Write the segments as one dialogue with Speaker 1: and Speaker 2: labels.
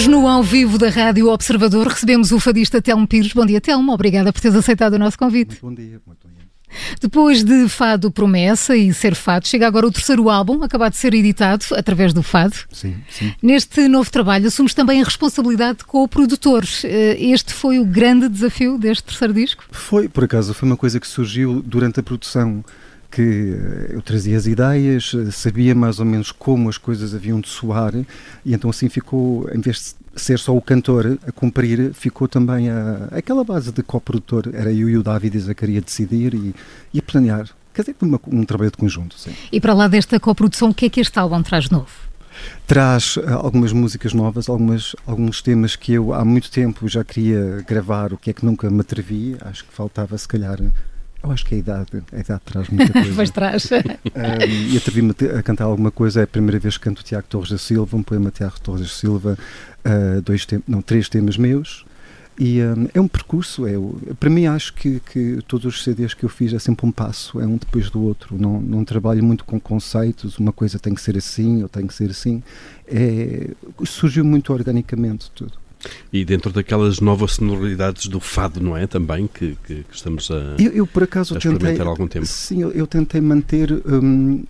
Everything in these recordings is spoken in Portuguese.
Speaker 1: Hoje, no ao vivo da Rádio Observador, recebemos o fadista Telmo Pires. Bom dia, Telmo. Obrigada por teres aceitado o nosso convite.
Speaker 2: Muito bom dia, muito bom dia.
Speaker 1: Depois de Fado Promessa e Ser Fado, chega agora o terceiro álbum, acabado de ser editado através do Fado.
Speaker 2: Sim, sim.
Speaker 1: Neste novo trabalho, assumes também a responsabilidade com o produtor. Eh, este foi o grande desafio deste terceiro disco?
Speaker 2: Foi, por acaso, foi uma coisa que surgiu durante a produção que eh, eu trazia as ideias, eh, sabia mais ou menos como as coisas haviam de soar, e então assim ficou, em vez de ser só o cantor a cumprir, ficou também a, aquela base de coprodutor, era eu e o David e Zacaria decidir e, e planear. Quer dizer, uma, um trabalho de conjunto, sim.
Speaker 1: E para lá desta coprodução, o que é que este álbum traz novo?
Speaker 2: Traz uh, algumas músicas novas, algumas, alguns temas que eu há muito tempo já queria gravar, o que é que nunca me atrevi, acho que faltava se calhar eu acho que a idade, a idade traz muita coisa.
Speaker 1: pois traz.
Speaker 2: Um, e atrevi-me a cantar alguma coisa, é a primeira vez que canto o Tiago Torres da Silva, um poema de Tiago Torres da Silva, uh, dois não, três temas meus. E um, é um percurso, é, para mim acho que, que todos os CDs que eu fiz é sempre um passo, é um depois do outro. Não, não trabalho muito com conceitos, uma coisa tem que ser assim ou tem que ser assim. É, surgiu muito organicamente tudo.
Speaker 3: E dentro daquelas novas sonoridades do fado, não é? Também, que, que, que estamos a,
Speaker 2: eu, eu, por acaso, tentei,
Speaker 3: há algum tempo.
Speaker 2: Sim, eu, eu tentei manter, hum,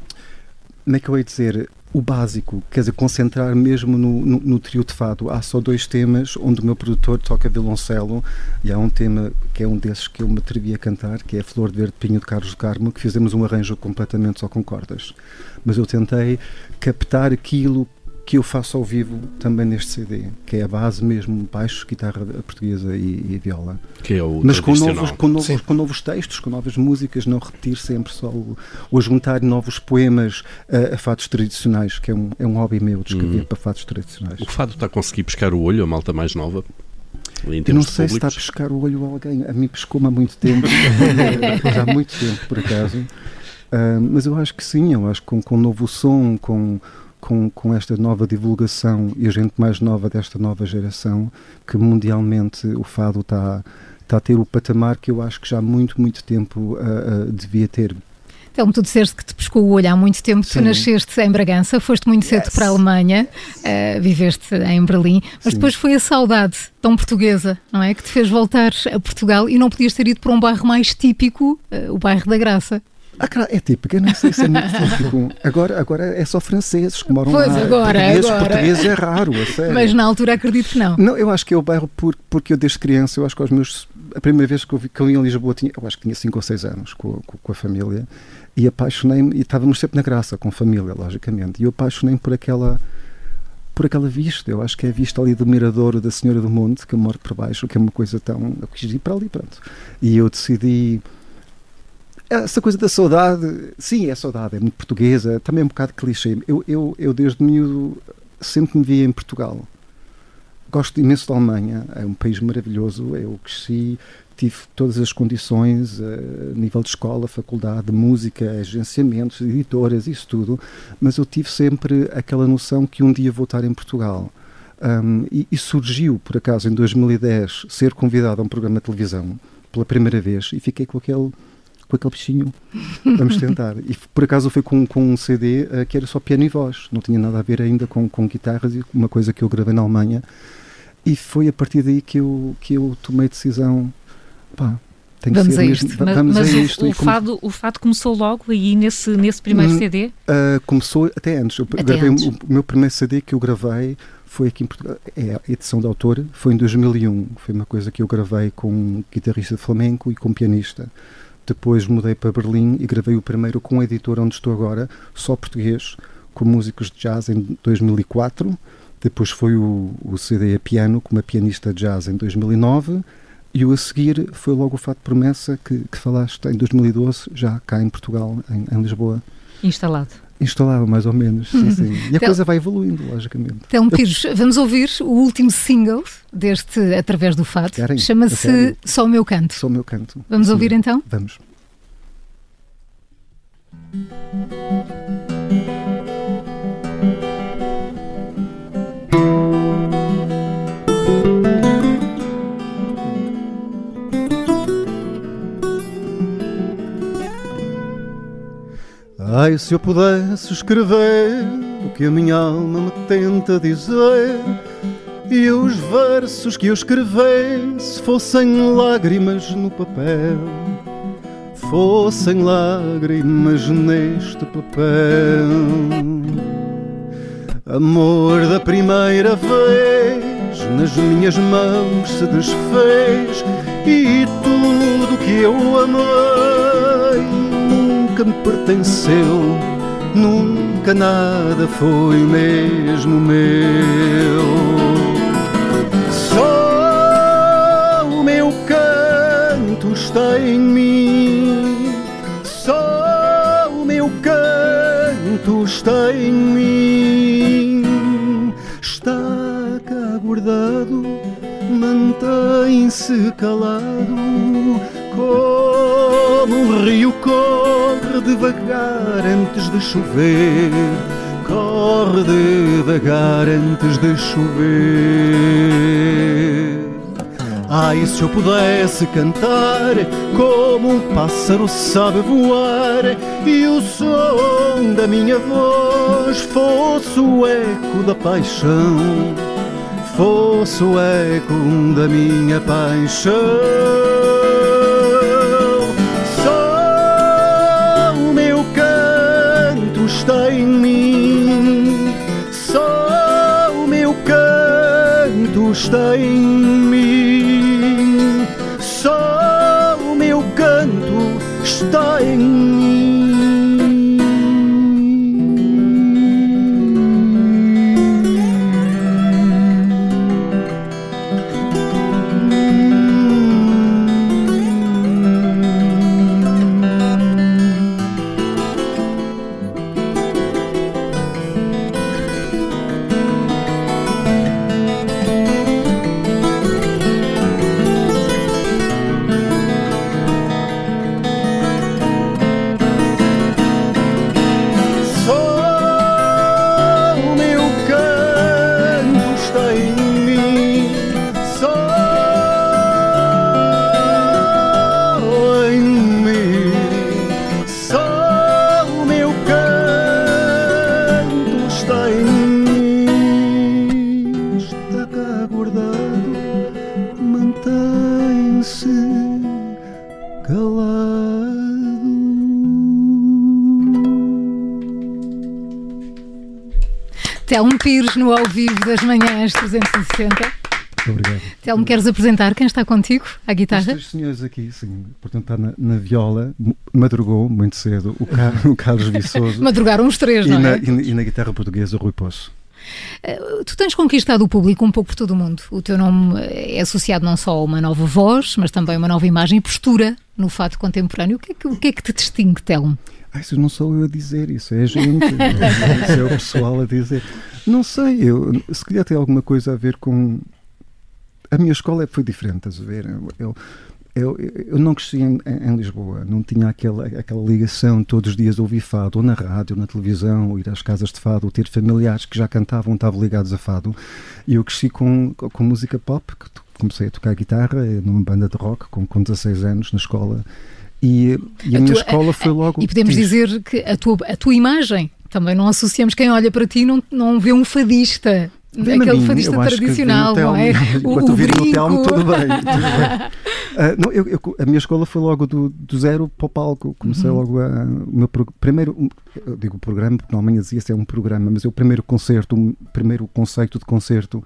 Speaker 2: como é que eu ia dizer, o básico, quer dizer, concentrar mesmo no, no, no, trio de fado. Há só dois temas onde o meu produtor toca violoncelo e há um tema que é um desses que eu me atrevi a cantar, que é a Flor de Verde Pinho de Carlos do Carmo, que fizemos um arranjo completamente só com cordas. Mas eu tentei captar aquilo que eu faço ao vivo também neste CD, que é a base mesmo, baixo, guitarra portuguesa e, e viola.
Speaker 3: Que é o
Speaker 2: Mas com novos, com, novos, com novos textos, com novas músicas, não repetir sempre só o, ou juntar novos poemas a, a fados tradicionais, que é um, é um hobby meu de escrever uhum. para fados tradicionais.
Speaker 3: O fado está a conseguir pescar o olho, a malta mais nova?
Speaker 2: Eu não sei se está a pescar o olho a alguém, a mim pescou-me há muito tempo, já há muito tempo por acaso. Uh, mas eu acho que sim, eu acho que com, com um novo som, com com, com esta nova divulgação e a gente mais nova desta nova geração, que mundialmente o fado está, está a ter o patamar que eu acho que já há muito, muito tempo uh, uh, devia ter.
Speaker 1: Então, tu disseste que te pescou o olho há muito tempo. Sim. Tu nasceste em Bragança, foste muito cedo yes. para a Alemanha, uh, viveste em Berlim, mas Sim. depois foi a saudade tão portuguesa, não é? Que te fez voltar a Portugal e não podias ter ido para um bairro mais típico, uh, o bairro da Graça.
Speaker 2: Ah, é típico, eu não sei se é muito típico. Agora, agora é só franceses que moram
Speaker 1: pois
Speaker 2: lá.
Speaker 1: agora,
Speaker 2: portugueses,
Speaker 1: agora.
Speaker 2: portugueses é raro, a sério.
Speaker 1: Mas na altura acredito que não.
Speaker 2: Não, eu acho que é o bairro por, porque eu desde criança, eu acho que aos meus... A primeira vez que eu, vi, que eu ia em Lisboa, tinha, eu acho que tinha 5 ou 6 anos com, com, com a família e apaixonei-me, e estávamos sempre na graça, com família, logicamente, e eu apaixonei-me por aquela por aquela vista, eu acho que é a vista ali do Miradouro da Senhora do Monte, que eu moro por baixo, que é uma coisa tão... eu quis ir para ali, pronto. E eu decidi essa coisa da saudade, sim, é saudade, é muito portuguesa, também é um bocado clichê. Eu, eu, eu desde miúdo sempre me via em Portugal. Gosto imenso da Alemanha, é um país maravilhoso. Eu cresci, tive todas as condições, a uh, nível de escola, faculdade, música, agenciamentos, editoras, isso tudo, mas eu tive sempre aquela noção que um dia vou estar em Portugal. Um, e, e surgiu, por acaso, em 2010, ser convidado a um programa de televisão pela primeira vez e fiquei com aquele com aquele bichinho. Vamos tentar. E por acaso foi com, com um CD uh, que era só piano e voz, não tinha nada a ver ainda com, com guitarras, uma coisa que eu gravei na Alemanha. E foi a partir daí que eu, que eu tomei decisão. Pá, tem
Speaker 1: vamos
Speaker 2: a
Speaker 1: isto.
Speaker 2: Mesmo, mas, vamos
Speaker 1: mas
Speaker 2: a isto.
Speaker 1: O, o, fado, o fado começou logo aí nesse, nesse primeiro hum, CD?
Speaker 2: Uh, começou até antes. Eu
Speaker 1: até
Speaker 2: gravei
Speaker 1: antes.
Speaker 2: O, o, meu primeiro CD que eu gravei foi aqui em Portugal. É a edição de autor, foi em 2001. Foi uma coisa que eu gravei com um guitarrista de flamenco e com um pianista. Depois mudei para Berlim e gravei o primeiro com um editor onde estou agora, só português, com músicos de jazz em 2004. Depois foi o, o CD a piano com uma pianista de jazz em 2009. E o a seguir foi logo o Fato Promessa que, que falaste em 2012, já cá em Portugal, em, em Lisboa.
Speaker 1: Instalado.
Speaker 2: Instalado, mais ou menos, sim, sim. E a Tel... coisa vai evoluindo, logicamente.
Speaker 1: Telmo Pires, vamos ouvir o último single deste Através do Fado. Chama-se Só o Meu Canto.
Speaker 2: Só o Meu Canto.
Speaker 1: Vamos sim. ouvir então?
Speaker 2: Vamos. Ai, se eu pudesse escrever o que a minha alma me tenta dizer, e os versos que eu escrevesse fossem lágrimas no papel, fossem lágrimas neste papel. Amor da primeira vez nas minhas mãos se desfez e tudo que eu amei nunca me pertenceu, nunca nada foi mesmo meu. Só o meu canto está em mim, só o meu canto está em mim, está cá guardado, mantém-se calado, como um rio corre devagar antes de chover corre devagar antes de chover. Ai, se eu pudesse cantar como um pássaro sabe voar e o som da minha voz fosse o eco da paixão, fosse o eco da minha paixão.
Speaker 1: Telmo Pires no ao vivo das manhãs 360.
Speaker 2: Obrigado.
Speaker 1: Telmo, queres apresentar quem está contigo à guitarra?
Speaker 2: Estes senhores aqui, sim, portanto está na, na viola, madrugou muito cedo o, Car- o Carlos Viçoso
Speaker 1: Madrugaram os três, não é?
Speaker 2: e, na- e na guitarra portuguesa o Rui Poço.
Speaker 1: Uh, Tu tens conquistado o público um pouco por todo o mundo. O teu nome é associado não só a uma nova voz, mas também a uma nova imagem e postura no fato contemporâneo. O que é que, o que, é que te distingue, Telmo?
Speaker 2: Ah, isso não sou eu a dizer, isso é a gente, isso é o pessoal a dizer. Não sei, eu, se calhar tem alguma coisa a ver com. A minha escola foi diferente, estás a ver? Eu, eu, eu, não cresci em, em Lisboa, não tinha aquela, aquela ligação todos os dias ouvir fado, ou na rádio, ou na televisão, ou ir às casas de fado, ou ter familiares que já cantavam, estavam ligados a fado. E eu cresci com, com música pop, comecei a tocar guitarra numa banda de rock com, com 16 anos na escola. E, e a,
Speaker 1: A
Speaker 2: minha
Speaker 1: tua-
Speaker 2: escola foi logo.
Speaker 1: E podemos
Speaker 2: diz.
Speaker 1: dizer que a tua, a tua imagem, também não associamos quem olha para ti, não, não vê um fadista.
Speaker 2: A
Speaker 1: aquele
Speaker 2: mim,
Speaker 1: fadista tradicional,
Speaker 2: no
Speaker 1: não é?
Speaker 2: Enquanto virem o Telmo, tudo bem. tudo bem. Ah, não, eu- eu- a minha escola foi logo do, do zero para o palco. Comecei
Speaker 1: Uhum.
Speaker 2: logo a. O meu pro- primeiro, um, eu digo programa, porque normalmente dizia-se é um programa, mas o primeiro concerto, o primeiro conceito de concerto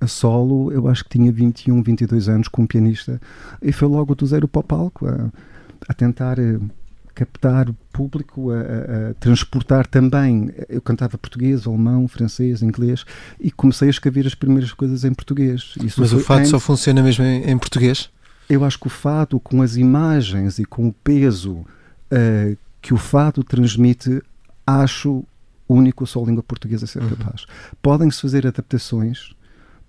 Speaker 2: a solo, eu acho que tinha 21, 22 anos como pianista. E foi logo do zero para o palco, a, a tentar. eh, captar público, a, a- a transportar também. Eu cantava português, alemão, francês, inglês e comecei a escrever as primeiras coisas em português. Isso
Speaker 4: Mas o fado só funciona mesmo em, em português?
Speaker 2: Eu acho que o fado, com as imagens e com o peso eh, que o fado transmite, acho único só a língua portuguesa a ser capaz. Podem-se fazer adaptações,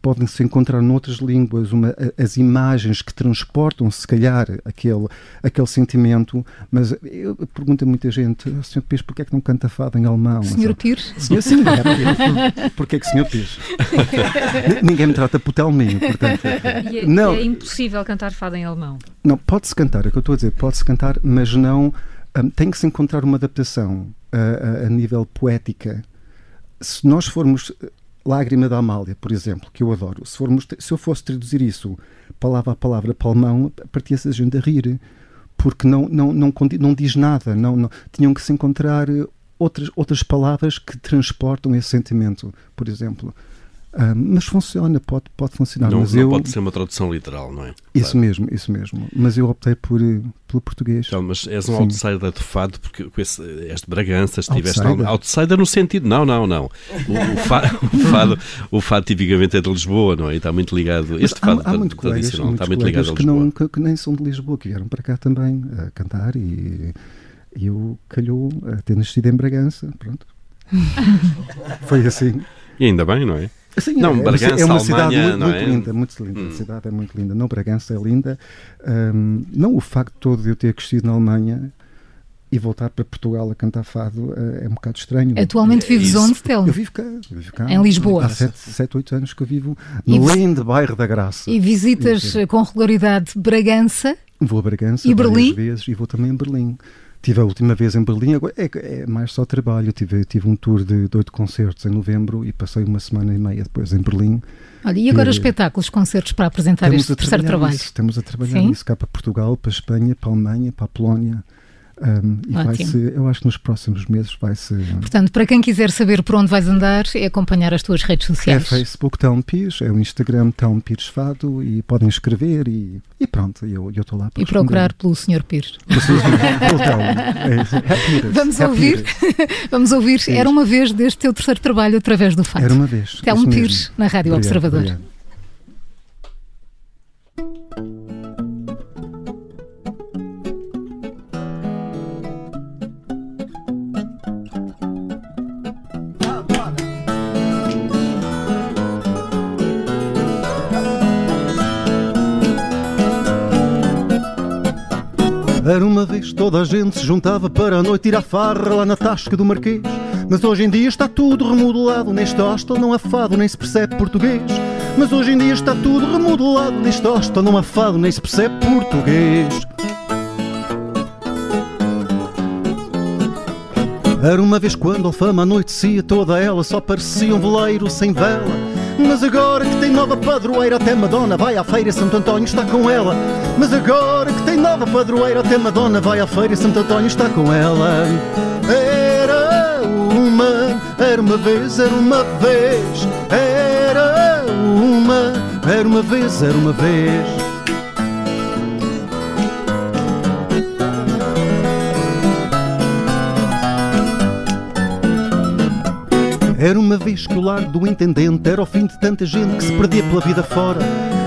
Speaker 2: podem-se encontrar noutras línguas uma, as imagens que transportam, se calhar, aquele, aquele sentimento, mas eu pergunto a muita gente, "Oh, Sr. Pires, porquê é que não canta fado em alemão?
Speaker 1: Senhor Pires?
Speaker 2: Senhor, sim, é porque- porque é que senhor Pires? Ninguém me trata por Telminho, portanto.
Speaker 5: E é,
Speaker 2: Não.
Speaker 5: é impossível cantar fado em alemão.
Speaker 2: Não, pode-se cantar, é o que eu estou a dizer, pode-se cantar, mas não. hum, tem que se encontrar uma adaptação a, a- a nível poética. Se nós formos Lágrima da Amália, por exemplo, que eu adoro. Se, se eu fosse traduzir isso palavra a palavra para alemão, partia-se a gente a rir, porque não, não, não, não diz nada. Não, não, tinham que se encontrar outras, outras palavras que transportam esse sentimento. Por exemplo, Uh, mas funciona, pode, pode funcionar.
Speaker 3: Não,
Speaker 2: mas
Speaker 3: não
Speaker 2: eu...
Speaker 3: pode ser uma tradução literal, não é?
Speaker 2: Isso claro. mesmo, isso mesmo. Mas eu optei por, eh, pelo português.
Speaker 3: Então, mas és um Sim. outsider de fado, porque com esse, és de Bragança, estiveste outsider. outsider no sentido. Não, não, não. O, o, fado, o, fado, o fado tipicamente é de Lisboa, não é? E está muito ligado. Este fado
Speaker 2: há, há muito tradicional colegas, está muito ligado a Lisboa. Que, não, que, que, nem são de Lisboa, que vieram para cá também a cantar e, e eu calhou a ter nascido em Bragança. Pronto. Foi assim.
Speaker 3: E ainda bem, não é?
Speaker 2: Sim, não, é, Bragança, é uma cidade muito, muito é? linda, muito linda. Hum. A cidade é muito linda. Não, Bragança é linda. Um, não o facto todo de eu ter crescido na Alemanha e voltar para Portugal a cantar fado uh, é um bocado estranho.
Speaker 1: Atualmente vives onde, Tel?
Speaker 2: Eu vivo cá, eu vivo cá.
Speaker 1: Em Lisboa?
Speaker 2: Há 7, 8 anos que eu vivo no lindo bairro da Graça.
Speaker 1: E visitas com regularidade Bragança?
Speaker 2: Vou a Bragança
Speaker 1: e Berlim?
Speaker 2: vezes e vou também a Berlim. Tive a última vez em Berlim, agora é, é mais só trabalho. Tive, tive um tour de, de oito concertos em novembro e passei uma semana e meia depois em Berlim.
Speaker 1: Olha, e agora que, espetáculos, concertos para apresentar este terceiro trabalho?
Speaker 2: Isso, estamos a trabalhar Sim? nisso cá para Portugal, para Espanha, para a Alemanha, para a Polónia. Um, e vai -se, eu acho que nos próximos meses vai se.
Speaker 1: Portanto, para quem quiser saber por onde vais andar, é acompanhar as tuas redes sociais.
Speaker 2: É Facebook Telm Pires, é o Instagram Telm Pires Fado e podem escrever e, e pronto, eu estou lá para
Speaker 1: E procurar pelo Sr. Pires.
Speaker 2: é,
Speaker 1: vamos ouvir, vamos ouvir. Era uma vez deste teu terceiro trabalho através do Fado.
Speaker 2: Era uma vez.
Speaker 1: Telm Pires, na Rádio obrigado, Observador. Obrigado.
Speaker 2: Era uma vez toda a gente se juntava para a noite ir à farra lá na tasca do Marquês. Mas hoje em dia está tudo remodelado. Neste hostel não há fado nem se percebe português. Mas hoje em dia está tudo remodelado. Neste hostel não há fado nem se percebe português. Era uma vez quando a fama anoitecia, toda ela só parecia um veleiro sem vela. Mas agora que tem nova padroeira, até Madonna vai à feira, Santo António está com ela. Mas agora que tem nova padroeira, até Madonna vai à feira, Santo António está com ela. Era uma, era uma vez, era uma vez, era uma, era uma vez, era uma vez. Era uma vez que o lar do intendente era o fim de tanta gente que se perdia pela vida fora.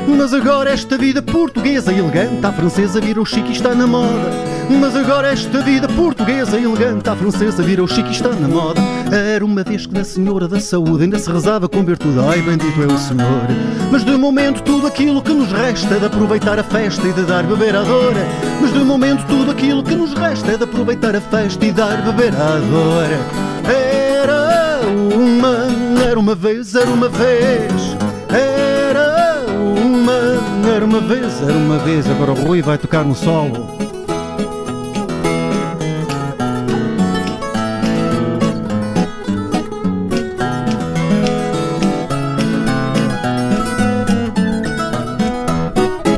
Speaker 2: Mas agora esta vida portuguesa elegante à francesa virou chique e está na moda. Mas agora esta vida portuguesa elegante à francesa virou chique e está na moda. Era uma vez que da Senhora da Saúde ainda se rezava com virtude, ai bendito é o Senhor. Mas de momento tudo aquilo que nos resta é de aproveitar a festa e de dar beber à dor. Mas de momento tudo aquilo que nos resta é de aproveitar a festa e dar beber à dor. Uma, era uma vez, era uma vez, era uma, era uma vez, era uma vez. Agora o Rui vai tocar no solo.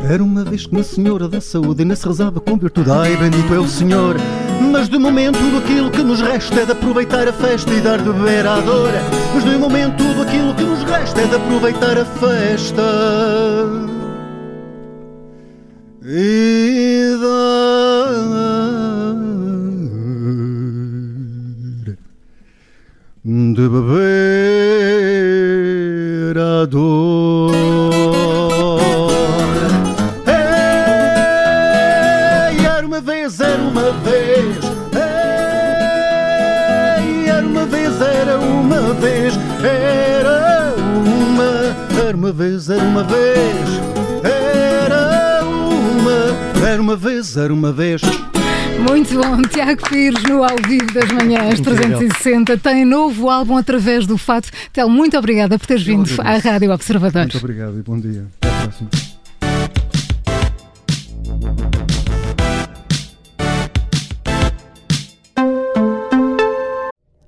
Speaker 2: Era uma vez que uma senhora da saúde ainda se rezava com virtude. Ai, bendito é o Senhor. Mas de momento tudo aquilo que nos resta é de aproveitar a festa e dar de beber à dor. Mas de momento tudo aquilo que nos resta é de aproveitar a festa e dar de beber a dor. Era uma vez.
Speaker 1: Muito bom, Tiago Pires no ao vivo das manhãs 360 tem novo álbum através do Fato. Tel, muito obrigada por teres vindo à Rádio Observador.
Speaker 2: Muito obrigado e bom dia. Até a próxima.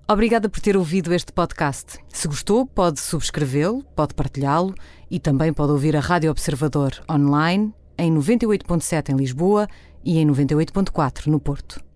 Speaker 4: Obrigada por ter ouvido este podcast. Se gostou, pode subscrevê-lo, pode partilhá-lo e também pode ouvir a Rádio Observador online em 98.7 em Lisboa e em 98.4 no Porto.